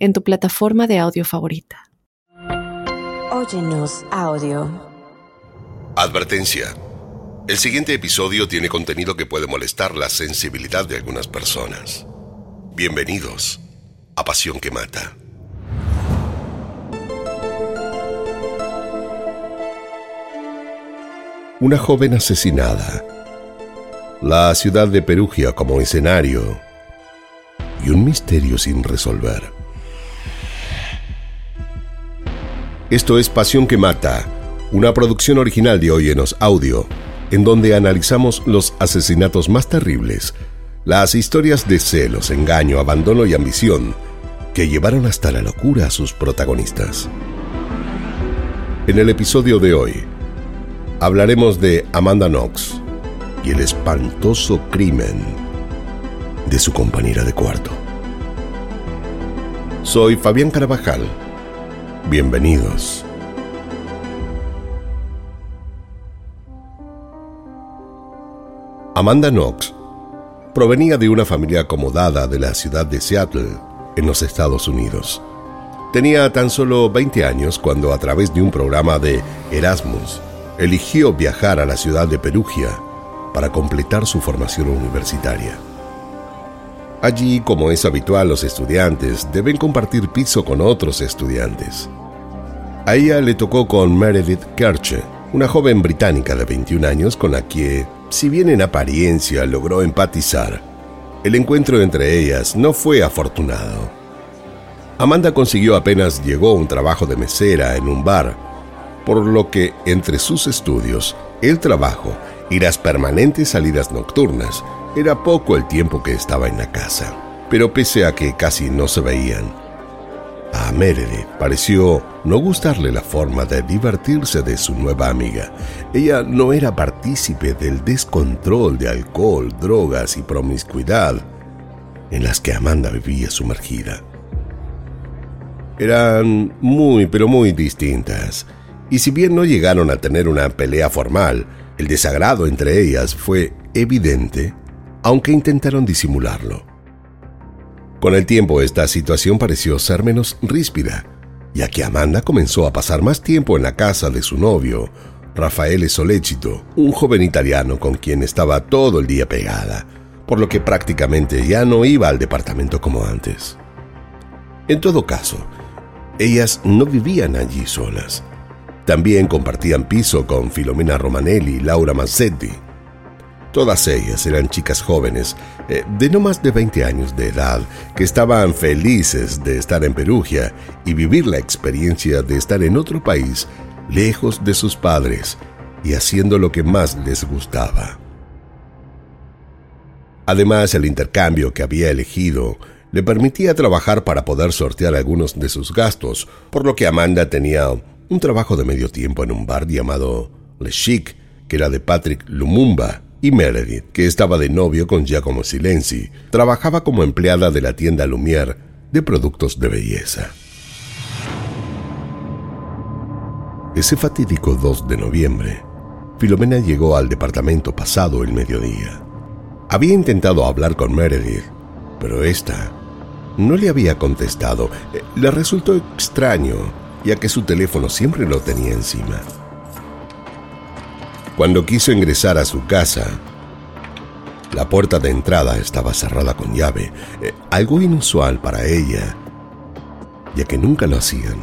en tu plataforma de audio favorita. Óyenos audio. Advertencia. El siguiente episodio tiene contenido que puede molestar la sensibilidad de algunas personas. Bienvenidos a Pasión que Mata. Una joven asesinada. La ciudad de Perugia como escenario. Y un misterio sin resolver. Esto es Pasión que Mata, una producción original de Oyenos Audio, en donde analizamos los asesinatos más terribles, las historias de celos, engaño, abandono y ambición que llevaron hasta la locura a sus protagonistas. En el episodio de hoy, hablaremos de Amanda Knox y el espantoso crimen de su compañera de cuarto. Soy Fabián Carabajal Bienvenidos. Amanda Knox provenía de una familia acomodada de la ciudad de Seattle, en los Estados Unidos. Tenía tan solo 20 años cuando a través de un programa de Erasmus eligió viajar a la ciudad de Perugia para completar su formación universitaria. Allí, como es habitual, los estudiantes deben compartir piso con otros estudiantes. A ella le tocó con Meredith Kerche, una joven británica de 21 años con la que, si bien en apariencia logró empatizar, el encuentro entre ellas no fue afortunado. Amanda consiguió apenas llegó un trabajo de mesera en un bar, por lo que entre sus estudios, el trabajo y las permanentes salidas nocturnas, era poco el tiempo que estaba en la casa, pero pese a que casi no se veían, a Meredith pareció no gustarle la forma de divertirse de su nueva amiga. Ella no era partícipe del descontrol de alcohol, drogas y promiscuidad en las que Amanda vivía sumergida. Eran muy, pero muy distintas, y si bien no llegaron a tener una pelea formal, el desagrado entre ellas fue evidente aunque intentaron disimularlo. Con el tiempo esta situación pareció ser menos ríspida, ya que Amanda comenzó a pasar más tiempo en la casa de su novio, Rafael Solecito, un joven italiano con quien estaba todo el día pegada, por lo que prácticamente ya no iba al departamento como antes. En todo caso, ellas no vivían allí solas. También compartían piso con Filomena Romanelli y Laura Mazzetti, Todas ellas eran chicas jóvenes, eh, de no más de 20 años de edad, que estaban felices de estar en Perugia y vivir la experiencia de estar en otro país, lejos de sus padres y haciendo lo que más les gustaba. Además, el intercambio que había elegido le permitía trabajar para poder sortear algunos de sus gastos, por lo que Amanda tenía un trabajo de medio tiempo en un bar llamado Le Chic, que era de Patrick Lumumba, y Meredith, que estaba de novio con Giacomo Silenzi, trabajaba como empleada de la tienda Lumière de productos de belleza. Ese fatídico 2 de noviembre, Filomena llegó al departamento pasado el mediodía. Había intentado hablar con Meredith, pero esta no le había contestado. Le resultó extraño, ya que su teléfono siempre lo tenía encima. Cuando quiso ingresar a su casa, la puerta de entrada estaba cerrada con llave, eh, algo inusual para ella, ya que nunca lo hacían.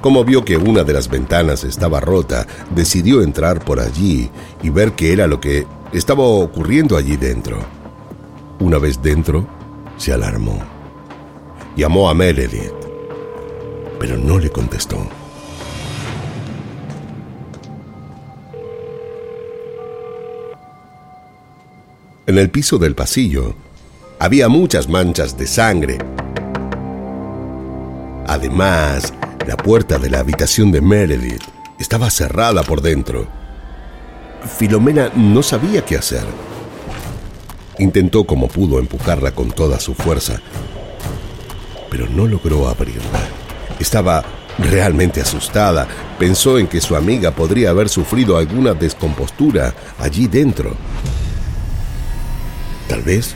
Como vio que una de las ventanas estaba rota, decidió entrar por allí y ver qué era lo que estaba ocurriendo allí dentro. Una vez dentro, se alarmó. Llamó a Meredith, pero no le contestó. En el piso del pasillo había muchas manchas de sangre. Además, la puerta de la habitación de Meredith estaba cerrada por dentro. Filomena no sabía qué hacer. Intentó como pudo empujarla con toda su fuerza, pero no logró abrirla. Estaba realmente asustada. Pensó en que su amiga podría haber sufrido alguna descompostura allí dentro. Tal vez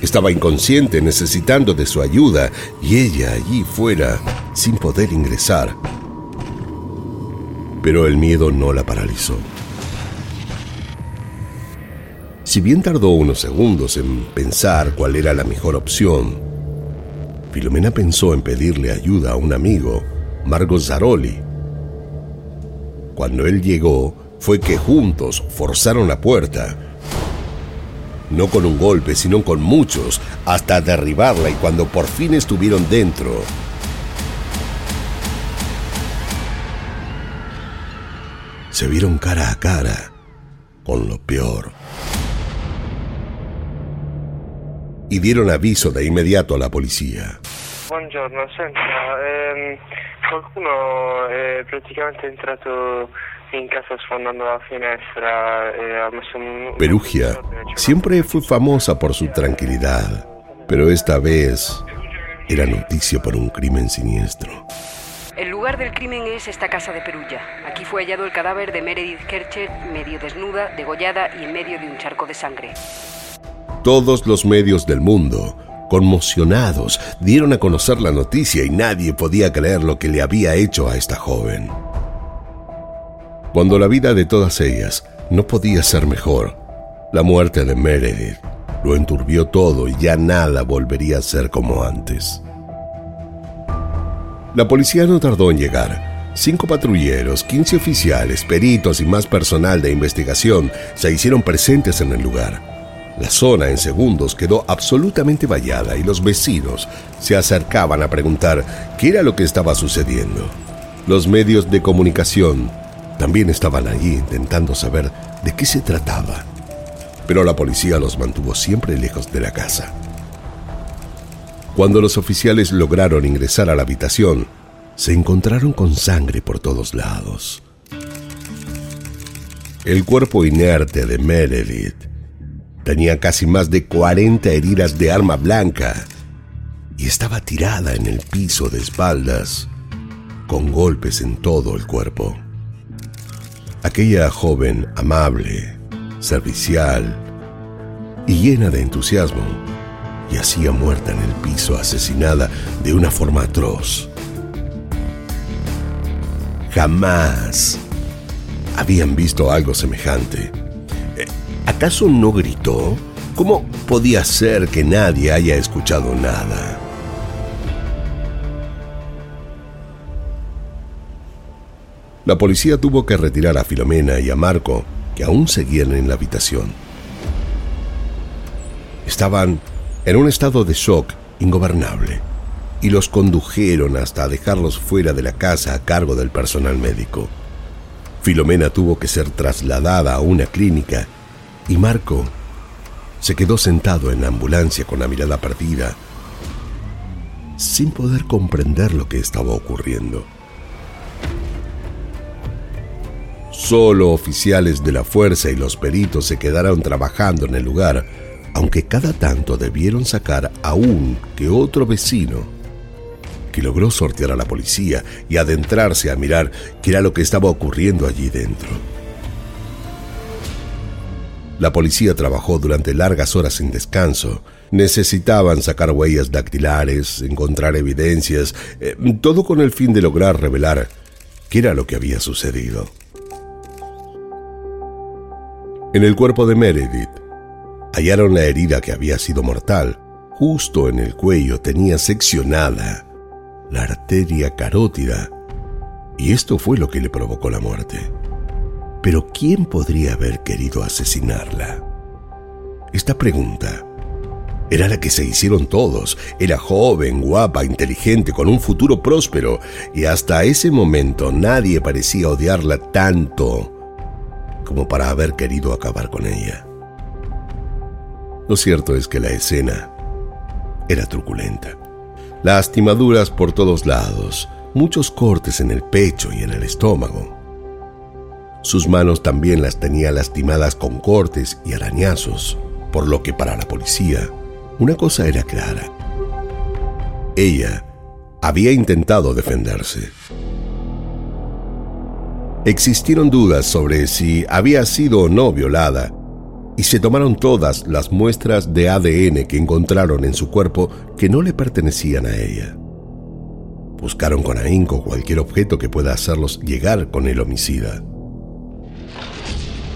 estaba inconsciente necesitando de su ayuda y ella allí fuera sin poder ingresar. Pero el miedo no la paralizó. Si bien tardó unos segundos en pensar cuál era la mejor opción, Filomena pensó en pedirle ayuda a un amigo, Margot Zaroli. Cuando él llegó, fue que juntos forzaron la puerta no con un golpe, sino con muchos, hasta derribarla y cuando por fin estuvieron dentro, se vieron cara a cara con lo peor. Y dieron aviso de inmediato a la policía. Buongiorno, senta, ehm, entrato Perugia siempre fue famosa por su tranquilidad, pero esta vez era noticia por un crimen siniestro. El lugar del crimen es esta casa de Perugia. Aquí fue hallado el cadáver de Meredith Kercher, medio desnuda, degollada y en medio de un charco de sangre. Todos los medios del mundo conmocionados, dieron a conocer la noticia y nadie podía creer lo que le había hecho a esta joven. Cuando la vida de todas ellas no podía ser mejor, la muerte de Meredith lo enturbió todo y ya nada volvería a ser como antes. La policía no tardó en llegar. Cinco patrulleros, 15 oficiales, peritos y más personal de investigación se hicieron presentes en el lugar. La zona en segundos quedó absolutamente vallada y los vecinos se acercaban a preguntar qué era lo que estaba sucediendo. Los medios de comunicación también estaban allí intentando saber de qué se trataba, pero la policía los mantuvo siempre lejos de la casa. Cuando los oficiales lograron ingresar a la habitación, se encontraron con sangre por todos lados. El cuerpo inerte de Meredith Tenía casi más de 40 heridas de arma blanca y estaba tirada en el piso de espaldas, con golpes en todo el cuerpo. Aquella joven amable, servicial y llena de entusiasmo, yacía muerta en el piso, asesinada de una forma atroz. Jamás habían visto algo semejante. ¿Acaso no gritó? ¿Cómo podía ser que nadie haya escuchado nada? La policía tuvo que retirar a Filomena y a Marco, que aún seguían en la habitación. Estaban en un estado de shock ingobernable y los condujeron hasta dejarlos fuera de la casa a cargo del personal médico. Filomena tuvo que ser trasladada a una clínica y Marco se quedó sentado en la ambulancia con la mirada perdida, sin poder comprender lo que estaba ocurriendo. Solo oficiales de la fuerza y los peritos se quedaron trabajando en el lugar, aunque cada tanto debieron sacar a un que otro vecino que logró sortear a la policía y adentrarse a mirar qué era lo que estaba ocurriendo allí dentro. La policía trabajó durante largas horas sin descanso. Necesitaban sacar huellas dactilares, encontrar evidencias, eh, todo con el fin de lograr revelar qué era lo que había sucedido. En el cuerpo de Meredith hallaron la herida que había sido mortal. Justo en el cuello tenía seccionada la arteria carótida y esto fue lo que le provocó la muerte. Pero ¿quién podría haber querido asesinarla? Esta pregunta era la que se hicieron todos. Era joven, guapa, inteligente, con un futuro próspero, y hasta ese momento nadie parecía odiarla tanto como para haber querido acabar con ella. Lo cierto es que la escena era truculenta. Lastimaduras por todos lados, muchos cortes en el pecho y en el estómago. Sus manos también las tenía lastimadas con cortes y arañazos, por lo que para la policía una cosa era clara. Ella había intentado defenderse. Existieron dudas sobre si había sido o no violada y se tomaron todas las muestras de ADN que encontraron en su cuerpo que no le pertenecían a ella. Buscaron con ahínco cualquier objeto que pueda hacerlos llegar con el homicida.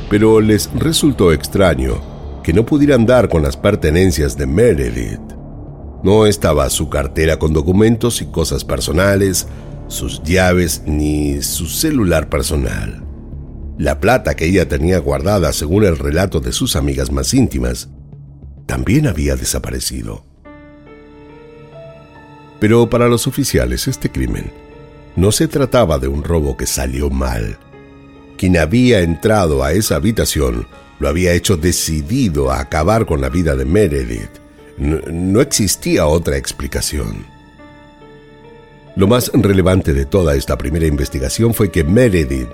Pero les resultó extraño que no pudieran dar con las pertenencias de Meredith. No estaba su cartera con documentos y cosas personales, sus llaves ni su celular personal. La plata que ella tenía guardada, según el relato de sus amigas más íntimas, también había desaparecido. Pero para los oficiales este crimen no se trataba de un robo que salió mal. Quien había entrado a esa habitación lo había hecho decidido a acabar con la vida de Meredith. No, existía otra explicación. Lo más relevante de toda esta primera investigación fue que Meredith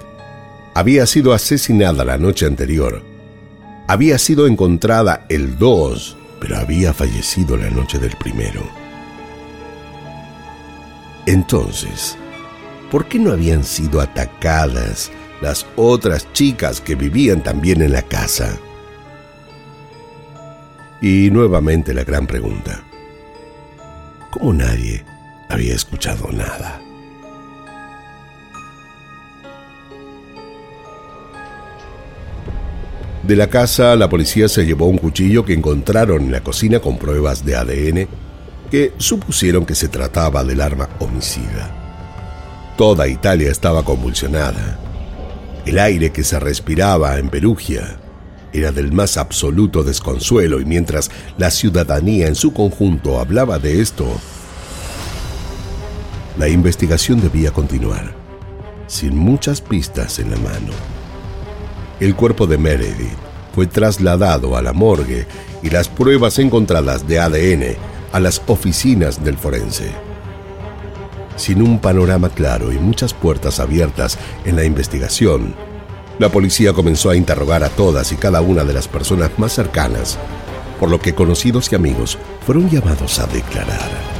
había sido asesinada la noche anterior. Había sido encontrada el 2, pero había fallecido la noche del primero. Entonces, ¿por qué no habían sido atacadas las otras chicas que vivían también en la casa? Y nuevamente la gran pregunta. ¿Cómo nadie había escuchado nada. De la casa, la policía se llevó un cuchillo que encontraron en la cocina con pruebas de ADN que supusieron que se trataba del arma homicida. Toda Italia estaba convulsionada. El aire que se respiraba en Perugia era del más absoluto desconsuelo y mientras la ciudadanía en su conjunto hablaba de esto, la investigación debía continuar, sin muchas pistas en la mano. El cuerpo de Meredith fue trasladado a la morgue y las pruebas encontradas de ADN a las oficinas del forense. Sin un panorama claro y muchas puertas abiertas en la investigación, la policía comenzó a interrogar a todas y cada una de las personas más cercanas, por lo que conocidos y amigos fueron llamados a declarar.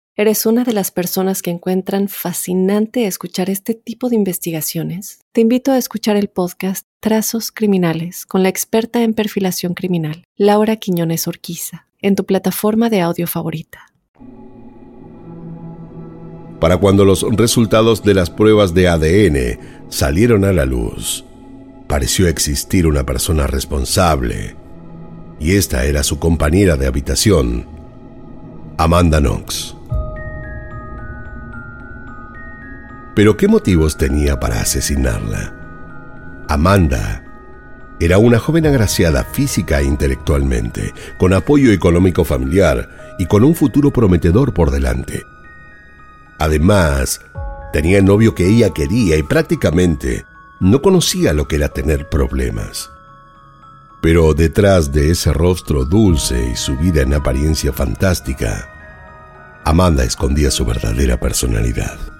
eres una de las personas que encuentran fascinante escuchar este tipo de investigaciones, te invito a escuchar el podcast Trazos Criminales con la experta en perfilación criminal, Laura Quiñones Orquiza en tu plataforma de audio favorita. Para cuando los resultados de las pruebas de ADN salieron a la luz, pareció existir una persona responsable, y esta era su compañera de habitación, Amanda Knox. Pero ¿qué motivos tenía para asesinarla? Amanda era una joven agraciada física e intelectualmente, con apoyo económico familiar y con un futuro prometedor por delante. Además, tenía el novio que ella quería y prácticamente no conocía lo que era tener problemas. Pero detrás de ese rostro dulce y su vida en apariencia fantástica, Amanda escondía su verdadera personalidad.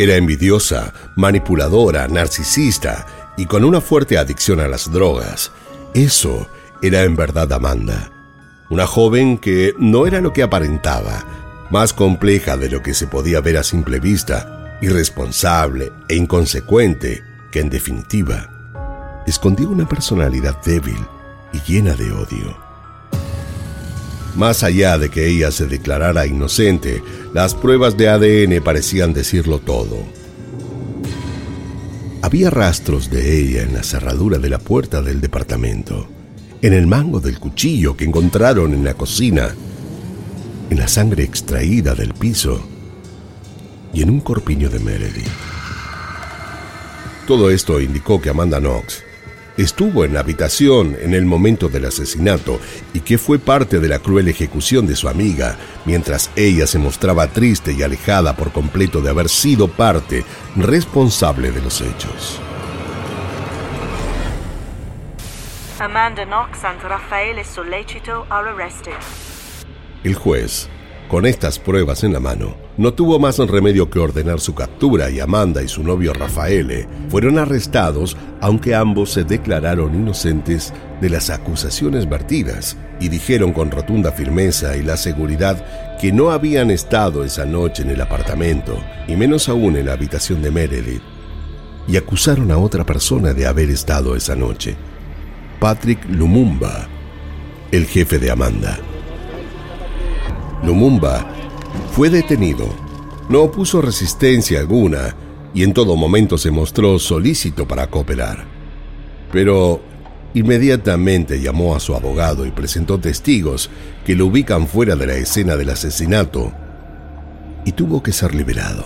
Era envidiosa, manipuladora, narcisista y con una fuerte adicción a las drogas. Eso era en verdad Amanda. Una joven que no era lo que aparentaba, más compleja de lo que se podía ver a simple vista, irresponsable e inconsecuente, que en definitiva escondía una personalidad débil y llena de odio. Más allá de que ella se declarara inocente, las pruebas de ADN parecían decirlo todo. Había rastros de ella en la cerradura de la puerta del departamento, en el mango del cuchillo que encontraron en la cocina, en la sangre extraída del piso y en un corpiño de Meredith. Todo esto indicó que Amanda Knox estuvo en la habitación en el momento del asesinato y que fue parte de la cruel ejecución de su amiga, mientras ella se mostraba triste y alejada por completo de haber sido parte responsable de los hechos. Amanda Knox and Raffaele Sollecito are arrested. El juez, con estas pruebas en la mano, no tuvo más remedio que ordenar su captura y Amanda y su novio Rafaele fueron arrestados, aunque ambos se declararon inocentes de las acusaciones vertidas y dijeron con rotunda firmeza y la seguridad que no habían estado esa noche en el apartamento, y menos aún en la habitación de Meredith, y acusaron a otra persona de haber estado esa noche. Patrick Lumumba, el jefe de Amanda. Lumumba fue detenido. No opuso resistencia alguna y en todo momento se mostró solícito para cooperar. Pero inmediatamente llamó a su abogado y presentó testigos que lo ubican fuera de la escena del asesinato y tuvo que ser liberado.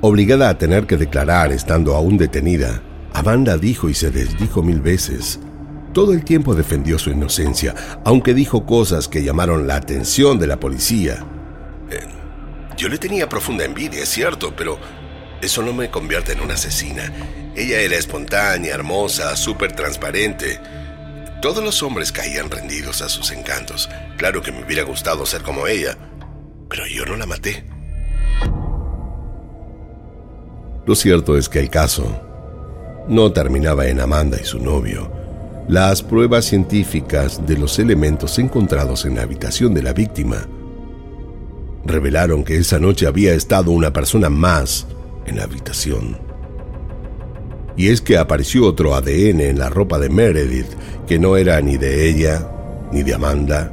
Obligada a tener que declarar estando aún detenida, Amanda dijo y se desdijo mil veces todo el tiempo defendió su inocencia, aunque dijo cosas que llamaron la atención de la policía. Eh, yo le tenía profunda envidia, es cierto, pero eso no me convierte en una asesina. Ella era espontánea, hermosa, súper transparente. Todos los hombres caían rendidos a sus encantos. Claro que me hubiera gustado ser como ella, pero yo no la maté. Lo cierto es que el caso no terminaba en Amanda y su novio. Las pruebas científicas de los elementos encontrados en la habitación de la víctima revelaron que esa noche había estado una persona más en la habitación. Y es que apareció otro ADN en la ropa de Meredith que no era ni de ella, ni de Amanda,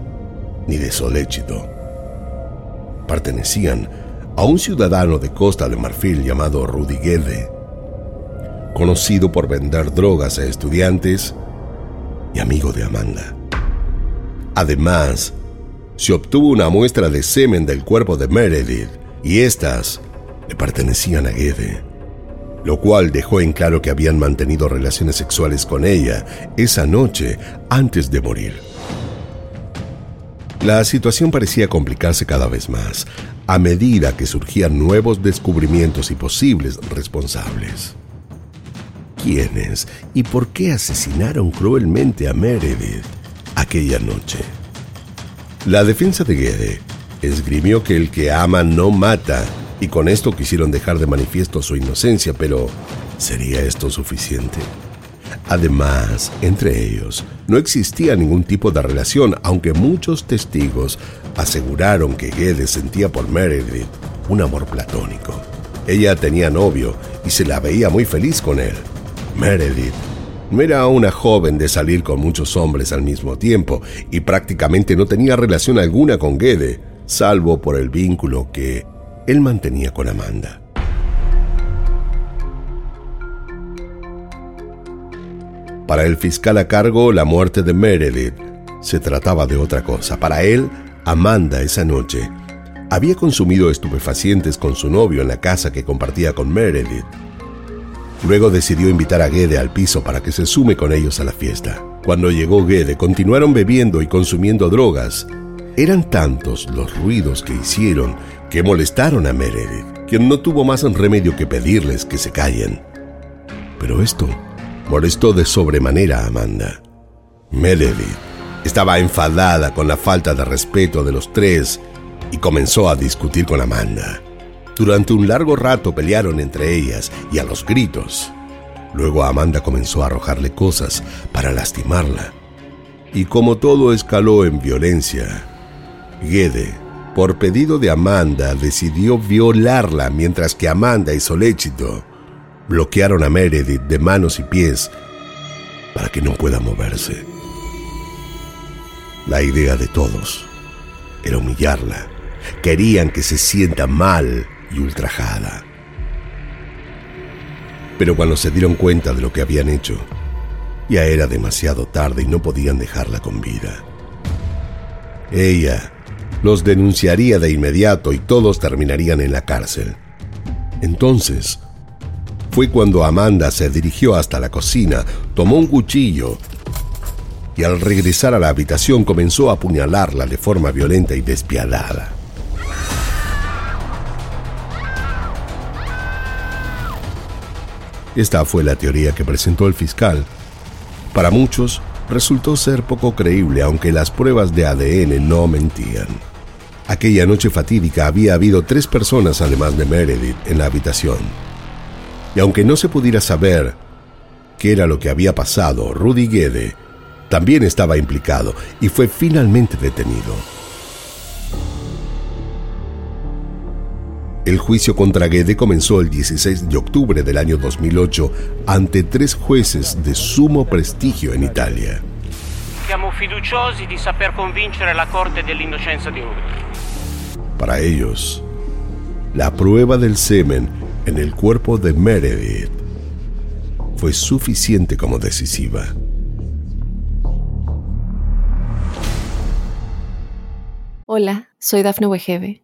ni de Soléchito. Pertenecían a un ciudadano de Costa de Marfil llamado Rudy Guede, conocido por vender drogas a estudiantes y amigo de Amanda. Además, se obtuvo una muestra de semen del cuerpo de Meredith y estas le pertenecían a Gede, lo cual dejó en claro que habían mantenido relaciones sexuales con ella esa noche antes de morir. La situación parecía complicarse cada vez más a medida que surgían nuevos descubrimientos y posibles responsables quiénes y por qué asesinaron cruelmente a Meredith aquella noche. La defensa de Gede esgrimió que el que ama no mata y con esto quisieron dejar de manifiesto su inocencia, pero ¿sería esto suficiente? Además, entre ellos no existía ningún tipo de relación, aunque muchos testigos aseguraron que Gede sentía por Meredith un amor platónico. Ella tenía novio y se la veía muy feliz con él. Meredith no era una joven de salir con muchos hombres al mismo tiempo y prácticamente no tenía relación alguna con Gede, salvo por el vínculo que él mantenía con Amanda. Para el fiscal a cargo, la muerte de Meredith se trataba de otra cosa. Para él, Amanda esa noche había consumido estupefacientes con su novio en la casa que compartía con Meredith. Luego decidió invitar a Gede al piso para que se sume con ellos a la fiesta. Cuando llegó Gede, continuaron bebiendo y consumiendo drogas. Eran tantos los ruidos que hicieron que molestaron a Meredith, quien no tuvo más remedio que pedirles que se callen. Pero esto molestó de sobremanera a Amanda. Meredith estaba enfadada con la falta de respeto de los tres y comenzó a discutir con Amanda. Durante un largo rato pelearon entre ellas y a los gritos. Luego Amanda comenzó a arrojarle cosas para lastimarla. Y como todo escaló en violencia, Gede, por pedido de Amanda, decidió violarla mientras que Amanda y Soléchito bloquearon a Meredith de manos y pies para que no pueda moverse. La idea de todos era humillarla. Querían que se sienta mal y ultrajada. Pero cuando se dieron cuenta de lo que habían hecho, ya era demasiado tarde y no podían dejarla con vida. Ella los denunciaría de inmediato y todos terminarían en la cárcel. Entonces, fue cuando Amanda se dirigió hasta la cocina, tomó un cuchillo y al regresar a la habitación comenzó a apuñalarla de forma violenta y despiadada. Esta fue la teoría que presentó el fiscal. Para muchos, resultó ser poco creíble, aunque las pruebas de ADN no mentían. Aquella noche fatídica había habido tres personas además de Meredith en la habitación. Y aunque no se pudiera saber qué era lo que había pasado, Rudy Guede también estaba implicado y fue finalmente detenido. El juicio contra Guede comenzó el 16 de octubre del año 2008 ante tres jueces de sumo prestigio en Italia. Siamo fiduciosi di saper convincere la Corte dell'innocenza di Para ellos, la prueba del semen en el cuerpo de Meredith fue suficiente como decisiva. Hola, soy Dafne Wegebe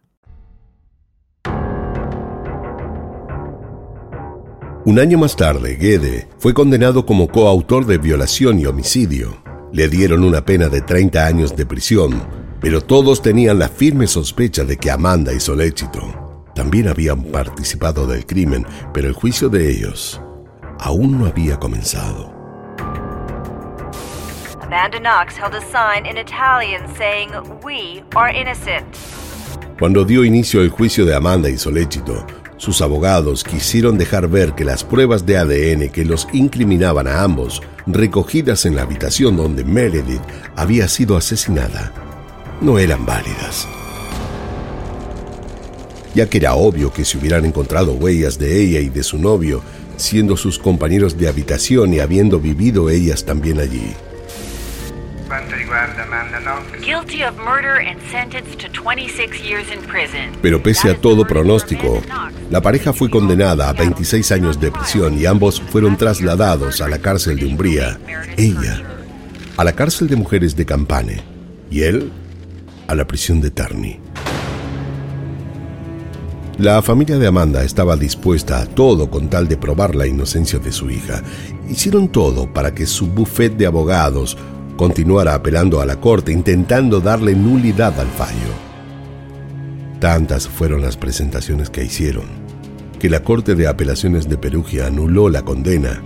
Un año más tarde, Guede fue condenado como coautor de violación y homicidio. Le dieron una pena de 30 años de prisión, pero todos tenían la firme sospecha de que Amanda y Soléchito también habían participado del crimen, pero el juicio de ellos aún no había comenzado. Amanda Knox held a sign in Italian saying, We are innocent. Cuando dio inicio el juicio de Amanda y Soléchito, sus abogados quisieron dejar ver que las pruebas de ADN que los incriminaban a ambos, recogidas en la habitación donde Meredith había sido asesinada, no eran válidas. Ya que era obvio que se hubieran encontrado huellas de ella y de su novio, siendo sus compañeros de habitación y habiendo vivido ellas también allí. Pero pese a todo pronóstico, la pareja fue condenada a 26 años de prisión y ambos fueron trasladados a la cárcel de Umbría. Ella a la cárcel de mujeres de Campane y él a la prisión de Terni. La familia de Amanda estaba dispuesta a todo con tal de probar la inocencia de su hija. Hicieron todo para que su buffet de abogados continuara apelando a la corte intentando darle nulidad al fallo. Tantas fueron las presentaciones que hicieron, que la Corte de Apelaciones de Perugia anuló la condena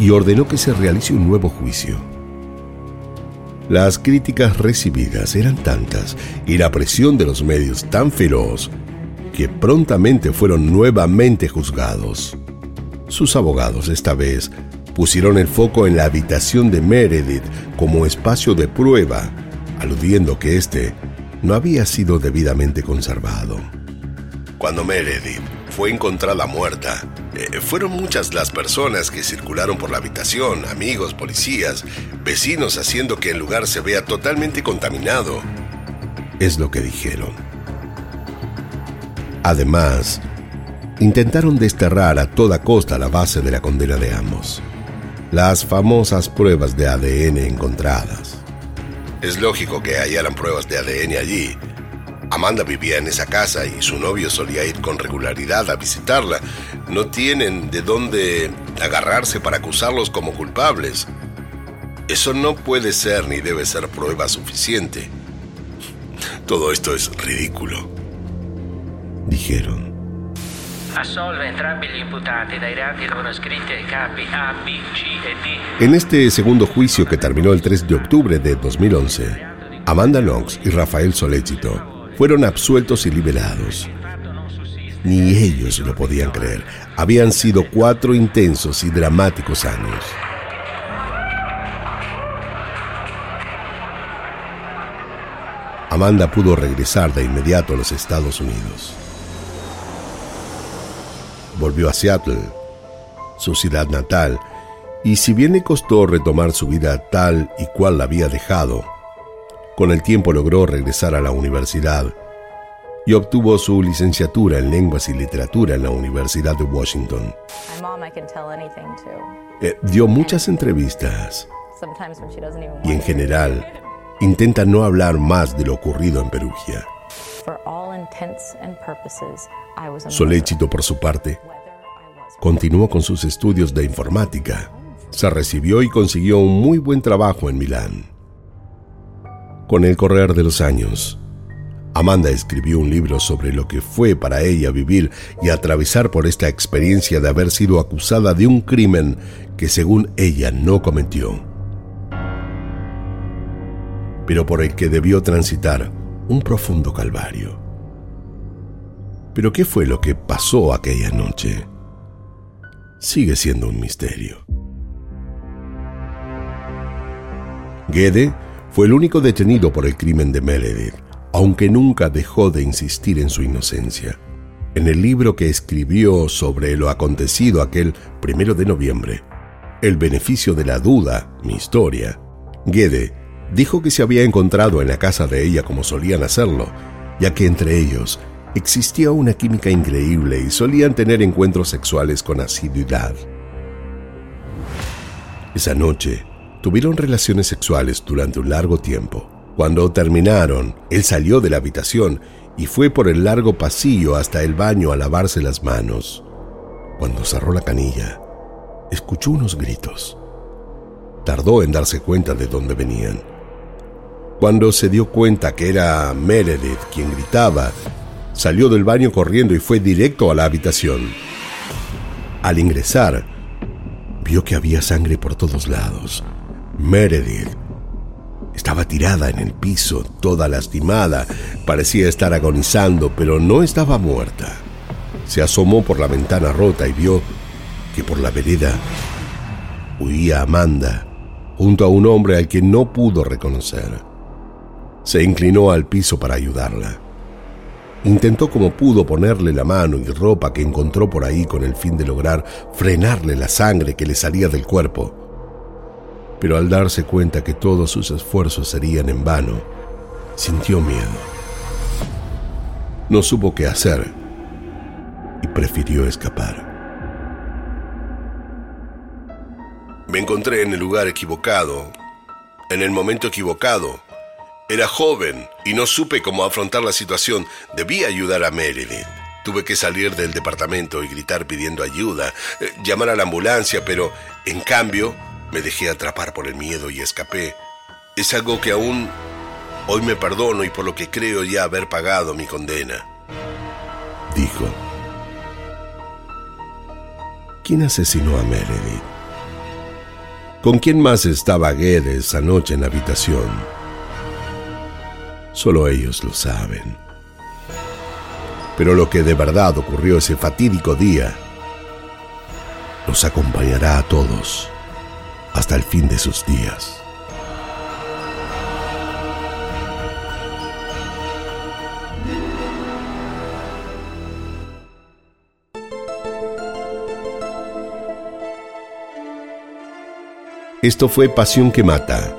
y ordenó que se realice un nuevo juicio. Las críticas recibidas eran tantas y la presión de los medios tan feroz que prontamente fueron nuevamente juzgados. Sus abogados esta vez pusieron el foco en la habitación de Meredith como espacio de prueba, aludiendo que éste no había sido debidamente conservado. Cuando Meredith fue encontrada muerta, eh, fueron muchas las personas que circularon por la habitación, amigos, policías, vecinos haciendo que el lugar se vea totalmente contaminado. Es lo que dijeron. Además, intentaron desterrar a toda costa la base de la condena de ambos las famosas pruebas de ADN encontradas. Es lógico que hallaran pruebas de ADN allí. Amanda vivía en esa casa y su novio solía ir con regularidad a visitarla. No tienen de dónde agarrarse para acusarlos como culpables. Eso no puede ser ni debe ser prueba suficiente. Todo esto es ridículo. Dijeron. En este segundo juicio que terminó el 3 de octubre de 2011, Amanda Knox y Rafael Solecito fueron absueltos y liberados. Ni ellos lo podían creer. Habían sido cuatro intensos y dramáticos años. Amanda pudo regresar de inmediato a los Estados Unidos volvió a Seattle. su ciudad natal, y si bien le costó retomar su vida tal y cual la había dejado, con el tiempo logró regresar a la universidad y obtuvo su licenciatura en lenguas y literatura en la Universidad de Washington. Eh, dio muchas entrevistas y en general intenta no hablar más de lo ocurrido en Perugia. Soléchito, por su parte, continuó con sus estudios de informática. Se recibió y consiguió un muy buen trabajo en Milán. Con el correr de los años, Amanda escribió un libro sobre lo que fue para ella vivir y atravesar por esta experiencia de haber sido acusada de un crimen que según ella no cometió, pero por el que debió transitar un profundo calvario. Pero ¿qué fue lo que pasó aquella noche? Sigue siendo un misterio. Gede fue el único detenido por el crimen de Meredith aunque nunca dejó de insistir en su inocencia. En el libro que escribió sobre lo acontecido aquel primero de noviembre, El beneficio de la duda, mi historia, Gede dijo que se había encontrado en la casa de ella como solían hacerlo, ya que entre ellos existía una química increíble y solían tener encuentros sexuales con asiduidad. Esa noche tuvieron relaciones sexuales durante un largo tiempo. Cuando terminaron, él salió de la habitación y fue por el largo pasillo hasta el baño a lavarse las manos. Cuando cerró la canilla, escuchó unos gritos. Tardó en darse cuenta de dónde venían. Cuando se dio cuenta que era Meredith quien gritaba, salió del baño corriendo y fue directo a la habitación. Al ingresar, vio que había sangre por todos lados. Meredith estaba tirada en el piso, toda lastimada. Parecía estar agonizando, pero no estaba muerta. Se asomó por la ventana rota y vio que por la vereda huía Amanda, junto a un hombre al que no pudo reconocer. Se inclinó al piso para ayudarla. Intentó como pudo ponerle la mano y ropa que encontró por ahí con el fin de lograr frenarle la sangre que le salía del cuerpo pero al darse cuenta que todos sus esfuerzos serían en vano, sintió miedo. No supo qué hacer y prefirió escapar. Me encontré en el lugar equivocado, en el momento equivocado. Era joven y no supe cómo afrontar la situación. Debí ayudar a Meredith. Tuve que salir del departamento y gritar pidiendo ayuda, eh, llamar a la ambulancia, pero en cambio me dejé atrapar por el miedo y escapé. Es algo que aún hoy me perdono y por lo que creo ya haber pagado mi condena. Dijo. ¿Quién asesinó a Meredith? ¿Con quién más estaba Guedes esa noche en la habitación? Solo ellos lo saben. Pero lo que de verdad ocurrió ese fatídico día nos acompañará a todos hasta el fin de sus días. Esto fue Pasión que Mata,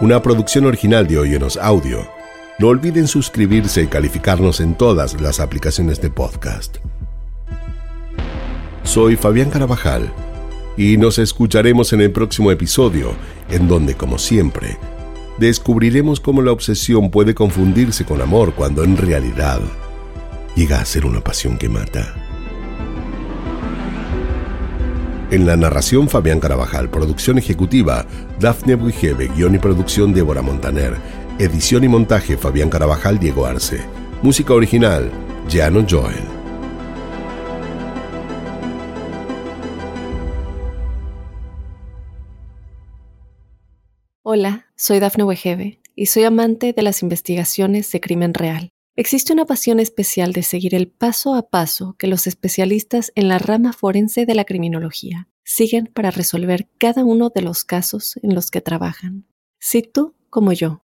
una producción original de Oyenos Audio. No olviden suscribirse y calificarnos en todas las aplicaciones de podcast. Soy Fabián Carabajal y nos escucharemos en el próximo episodio, en donde, como siempre, descubriremos cómo la obsesión puede confundirse con amor cuando en realidad llega a ser una pasión que mata. En la narración Fabián Carabajal, producción ejecutiva Dafne Buigebe, guion y producción Débora Montaner, edición y montaje Fabián Carabajal, Diego Arce, música original Jano Joel. Hola, soy Dafne Wegebe y soy amante de las investigaciones de crimen real. Existe una pasión especial de seguir el paso a paso que los especialistas en la rama forense de la criminología siguen para resolver cada uno de los casos en los que trabajan. Si tú, como yo,